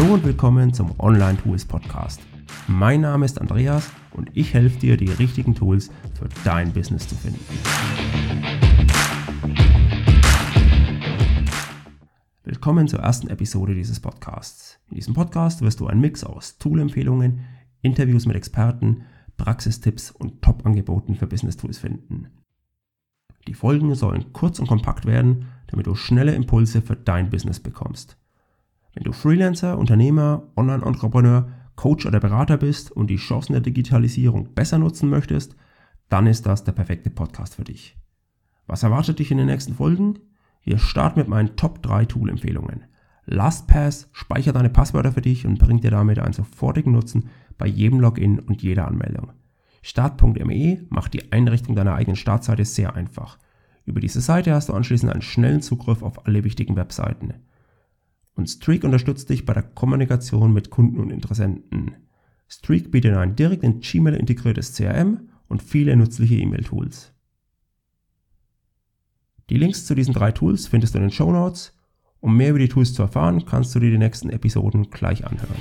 Hallo und willkommen zum Online Tools Podcast. Mein Name ist Andreas und ich helfe dir, die richtigen Tools für dein Business zu finden. Willkommen zur ersten Episode dieses Podcasts. In diesem Podcast wirst du einen Mix aus Tool-Empfehlungen, Interviews mit Experten, Praxistipps und Top-Angeboten für Business Tools finden. Die Folgen sollen kurz und kompakt werden, damit du schnelle Impulse für dein Business bekommst. Wenn du Freelancer, Unternehmer, Online-Entrepreneur, Coach oder Berater bist und die Chancen der Digitalisierung besser nutzen möchtest, dann ist das der perfekte Podcast für dich. Was erwartet dich in den nächsten Folgen? Wir starten mit meinen Top 3 Tool-Empfehlungen. LastPass speichert deine Passwörter für dich und bringt dir damit einen sofortigen Nutzen bei jedem Login und jeder Anmeldung. Start.me macht die Einrichtung deiner eigenen Startseite sehr einfach. Über diese Seite hast du anschließend einen schnellen Zugriff auf alle wichtigen Webseiten. Und Streak unterstützt dich bei der Kommunikation mit Kunden und Interessenten. Streak bietet ein direkt in Gmail integriertes CRM und viele nützliche E-Mail-Tools. Die Links zu diesen drei Tools findest du in den Show Notes. Um mehr über die Tools zu erfahren, kannst du dir die nächsten Episoden gleich anhören.